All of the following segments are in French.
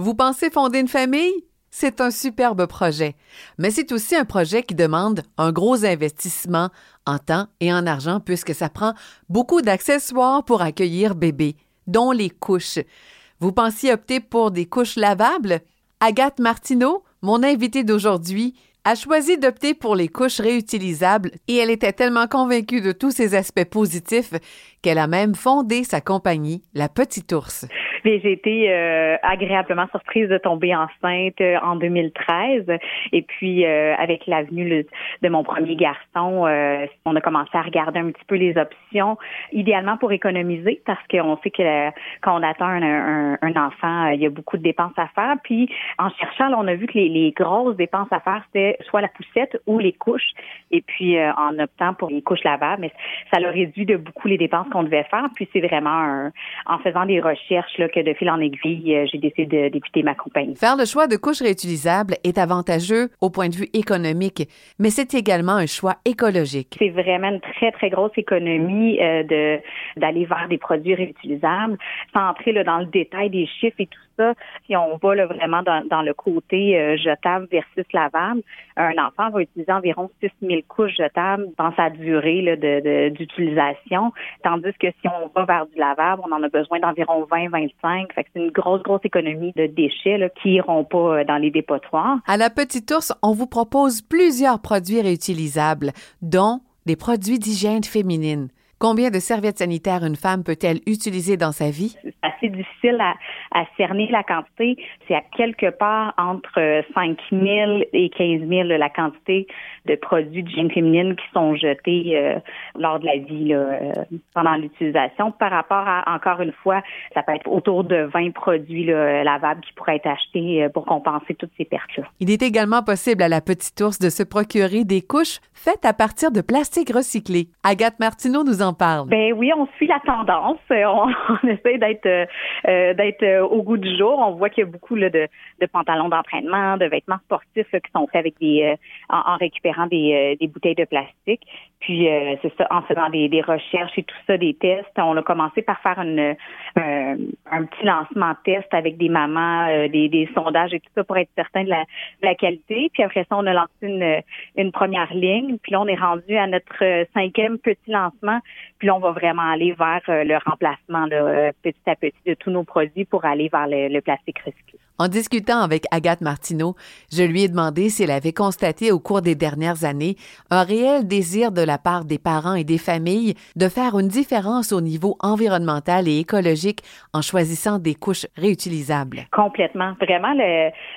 Vous pensez fonder une famille? C'est un superbe projet, mais c'est aussi un projet qui demande un gros investissement en temps et en argent puisque ça prend beaucoup d'accessoires pour accueillir bébé, dont les couches. Vous pensiez opter pour des couches lavables? Agathe Martineau, mon invitée d'aujourd'hui, a choisi d'opter pour les couches réutilisables et elle était tellement convaincue de tous ces aspects positifs qu'elle a même fondé sa compagnie, La Petite Ours. J'ai été euh, agréablement surprise de tomber enceinte euh, en 2013. Et puis, euh, avec l'avenue de mon premier garçon, on a commencé à regarder un petit peu les options, idéalement pour économiser, parce qu'on sait que quand on attend un, enfant, il y a beaucoup de dépenses à faire. Puis, en cherchant, on a vu que les, grosses dépenses à faire, c'était soit la poussette ou les couches. Et puis, en optant pour les couches lavables, mais ça a réduit de beaucoup les dépenses qu'on devait faire. Puis, c'est vraiment en faisant des recherches là, que de fil en aiguille, euh, j'ai décidé d'écouter ma compagnie. Faire le choix de couches réutilisables est avantageux au point de vue économique, mais c'est également un choix écologique. C'est vraiment une très, très grosse économie euh, de d'aller vers des produits réutilisables, sans entrer là, dans le détail des chiffres et tout si on va là, vraiment dans, le côté euh, jetable versus lavable, un enfant va utiliser environ 6 000 couches jetables dans sa durée d'utilisation, tandis que si on va vers du lavable, on en a besoin d'environ 20-25. c'est une grosse, grosse économie de déchets là, qui iront pas euh, dans les dépotoirs. À la Petite Ours, on vous propose plusieurs produits réutilisables, dont des produits d'hygiène féminine. Combien de serviettes sanitaires une femme peut-elle utiliser dans sa vie? Assez difficile à, à, cerner la quantité. C'est à quelque part entre 5 000 et 15 000 la quantité de produits d'hygiène féminine qui sont jetés euh, lors de la vie euh, pendant l'utilisation. Par rapport à, encore une fois, ça peut être autour de 20 produits lavables qui pourraient être achetés euh, pour compenser toutes ces pertes-là. Il est également possible à la petite ours de se procurer des couches faites à partir de plastique recyclé. Agathe Martineau nous en ben oui, on suit la tendance. On, essaie d'être euh, d'être euh, au goût du jour. On voit qu'il y a beaucoup là, de, de pantalons d'entraînement, de vêtements sportifs qui sont faits avec des euh, en, récupérant des, des bouteilles de plastique. Puis c'est ça, en faisant des, des, recherches et tout ça, des tests, on a commencé par faire une, un petit lancement test avec des mamans, des, des, sondages et tout ça pour être certain de la, de la, qualité. Puis après ça, on a lancé une, une première ligne. Puis là, on est rendu à notre cinquième petit lancement puis là, on va vraiment aller vers le remplacement euh, petit à petit de tous nos produits pour aller vers le, plastique recyclé. En discutant avec Agathe Martineau, je lui ai demandé si elle avait constaté au cours des dernières années un réel désir de la part des parents et des familles de faire une différence au niveau environnemental et écologique en choisissant des couches réutilisables. Complètement. Vraiment,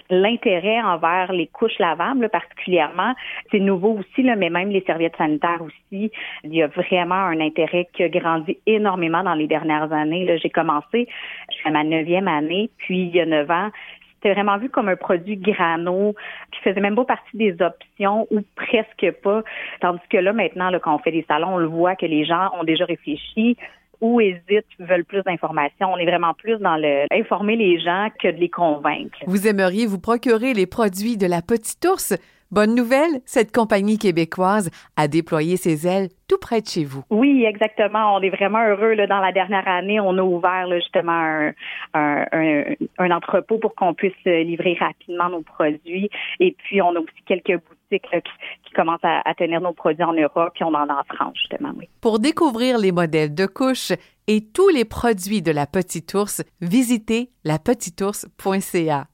l'intérêt envers les couches lavables particulièrement, c'est nouveau aussi, là, mais même les serviettes sanitaires aussi. Il y a vraiment un intérêt qui a grandi énormément dans les dernières années. J'ai commencé, à ma neuvième année, puis il y a neuf ans, c'était vraiment vu comme un produit grano qui faisait même pas partie des options ou presque pas. Tandis que là, maintenant, là, quand on fait des salons, on le voit que les gens ont déjà réfléchi ou hésitent, veulent plus d'informations. On est vraiment plus dans le informer les gens que de les convaincre. Vous aimeriez vous procurer les produits de la petite ours? Bonne nouvelle, cette compagnie québécoise a déployé ses ailes tout près de chez vous. Oui, exactement. On est vraiment heureux. Là, dans la dernière année, on a ouvert justement un, un, entrepôt pour qu'on puisse livrer rapidement nos produits. Et puis, on a aussi quelques boutiques qui, commencent à, tenir nos produits en Europe, puis on en a en France, justement. Pour découvrir les modèles de couches et tous les produits de la Petite Ours, visitez lapetiteours.ca.